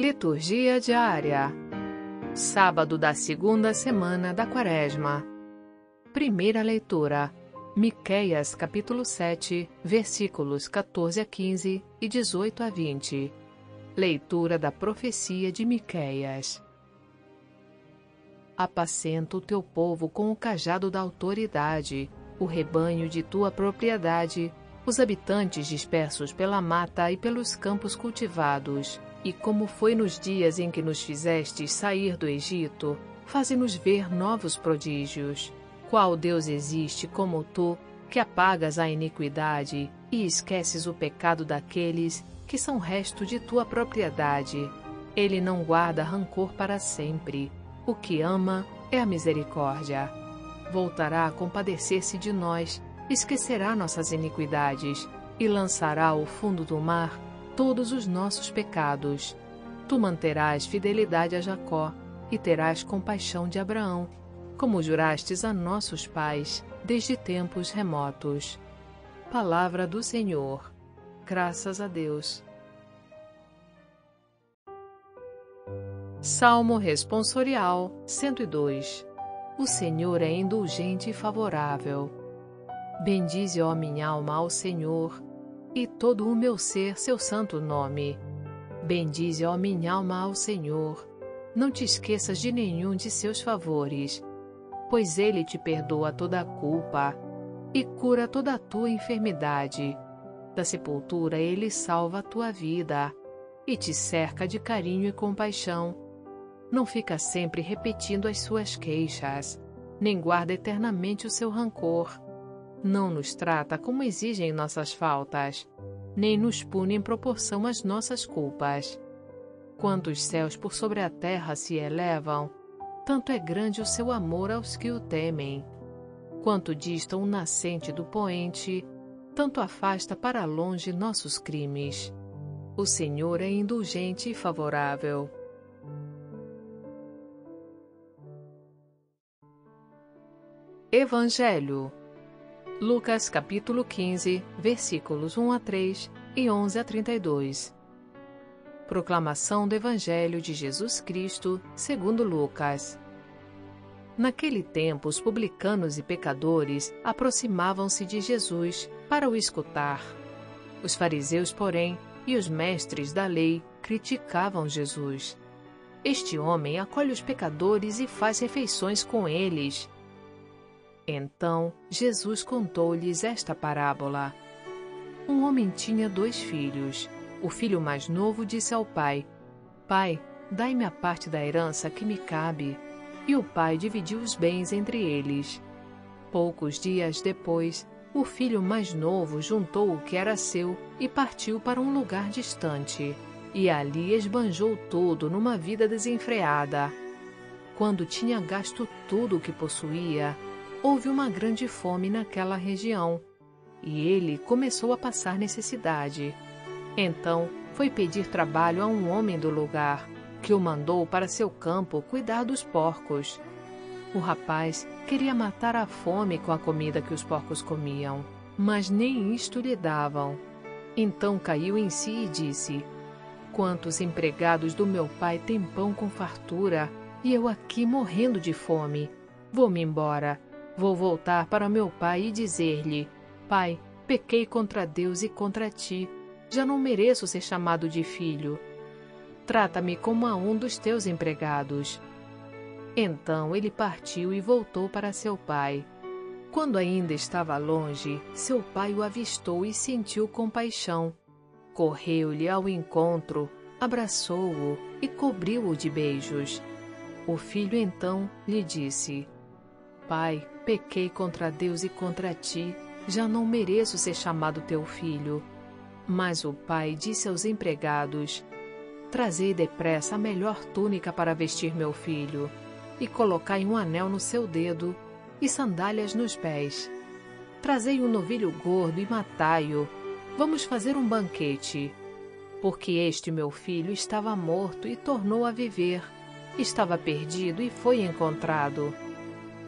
Liturgia diária. Sábado da segunda semana da Quaresma. Primeira leitura. Miqueias capítulo 7, versículos 14 a 15 e 18 a 20. Leitura da profecia de Miqueias. Apacenta o teu povo com o cajado da autoridade, o rebanho de tua propriedade, os habitantes dispersos pela mata e pelos campos cultivados e como foi nos dias em que nos fizestes sair do Egito, faze-nos ver novos prodígios. Qual Deus existe como tu, que apagas a iniquidade e esqueces o pecado daqueles que são resto de tua propriedade? Ele não guarda rancor para sempre. O que ama é a misericórdia. Voltará a compadecer-se de nós, esquecerá nossas iniquidades e lançará ao fundo do mar todos os nossos pecados. Tu manterás fidelidade a Jacó e terás compaixão de Abraão, como jurastes a nossos pais desde tempos remotos. Palavra do Senhor. Graças a Deus. Salmo Responsorial 102 O Senhor é indulgente e favorável. Bendize, ó minha alma, ao Senhor e todo o meu ser seu santo nome. Bendize, ó minha alma, ao Senhor. Não te esqueças de nenhum de seus favores, pois ele te perdoa toda a culpa e cura toda a tua enfermidade. Da sepultura ele salva a tua vida e te cerca de carinho e compaixão. Não fica sempre repetindo as suas queixas, nem guarda eternamente o seu rancor não nos trata como exigem nossas faltas, nem nos pune em proporção às nossas culpas. Quanto os céus por sobre a terra se elevam, tanto é grande o seu amor aos que o temem. Quanto dista o nascente do poente, tanto afasta para longe nossos crimes. O Senhor é indulgente e favorável. Evangelho Lucas capítulo 15, versículos 1 a 3 e 11 a 32. Proclamação do Evangelho de Jesus Cristo, segundo Lucas. Naquele tempo, os publicanos e pecadores aproximavam-se de Jesus para o escutar. Os fariseus, porém, e os mestres da lei criticavam Jesus. Este homem acolhe os pecadores e faz refeições com eles. Então Jesus contou-lhes esta parábola. Um homem tinha dois filhos. O filho mais novo disse ao pai: Pai, dai-me a parte da herança que me cabe. E o pai dividiu os bens entre eles. Poucos dias depois, o filho mais novo juntou o que era seu e partiu para um lugar distante. E ali esbanjou tudo numa vida desenfreada. Quando tinha gasto tudo o que possuía, houve uma grande fome naquela região e ele começou a passar necessidade. Então foi pedir trabalho a um homem do lugar, que o mandou para seu campo cuidar dos porcos. O rapaz queria matar a fome com a comida que os porcos comiam, mas nem isto lhe davam. Então caiu em si e disse: Quantos empregados do meu pai têm pão com fartura, e eu aqui morrendo de fome? Vou-me embora Vou voltar para meu pai e dizer-lhe: Pai, pequei contra Deus e contra ti. Já não mereço ser chamado de filho. Trata-me como a um dos teus empregados. Então ele partiu e voltou para seu pai. Quando ainda estava longe, seu pai o avistou e sentiu compaixão. Correu-lhe ao encontro, abraçou-o e cobriu-o de beijos. O filho então lhe disse: Pai, pequei contra Deus e contra ti, já não mereço ser chamado teu filho. Mas o pai disse aos empregados: Trazei depressa a melhor túnica para vestir meu filho, e colocai um anel no seu dedo e sandálias nos pés. Trazei um novilho gordo e matai-o. Vamos fazer um banquete. Porque este meu filho estava morto e tornou a viver, estava perdido e foi encontrado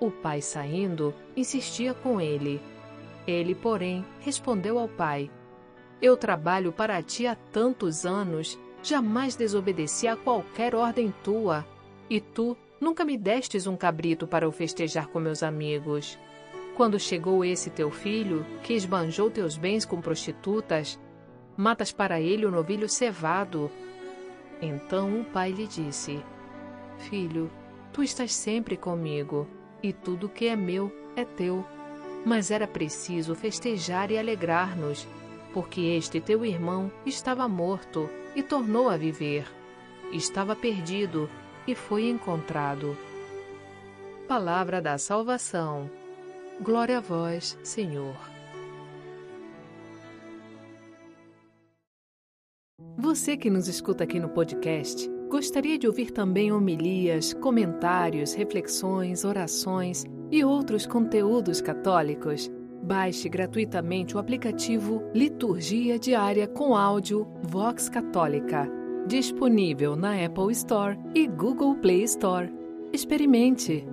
O pai, saindo, insistia com ele. Ele, porém, respondeu ao pai: Eu trabalho para ti há tantos anos, jamais desobedeci a qualquer ordem tua. E tu nunca me destes um cabrito para o festejar com meus amigos. Quando chegou esse teu filho, que esbanjou teus bens com prostitutas, matas para ele o novilho cevado. Então o pai lhe disse: Filho, tu estás sempre comigo, e tudo que é meu é teu. Mas era preciso festejar e alegrar-nos, porque este teu irmão estava morto e tornou a viver. Estava perdido e foi encontrado. Palavra da salvação. Glória a vós, Senhor. Você que nos escuta aqui no podcast, gostaria de ouvir também homilias, comentários, reflexões, orações e outros conteúdos católicos? Baixe gratuitamente o aplicativo Liturgia Diária com áudio Vox Católica disponível na Apple Store e Google Play Store. Experimente!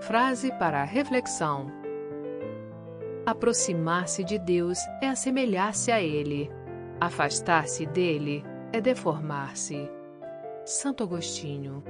Frase para reflexão: Aproximar-se de Deus é assemelhar-se a Ele. Afastar-se dele é deformar-se. Santo Agostinho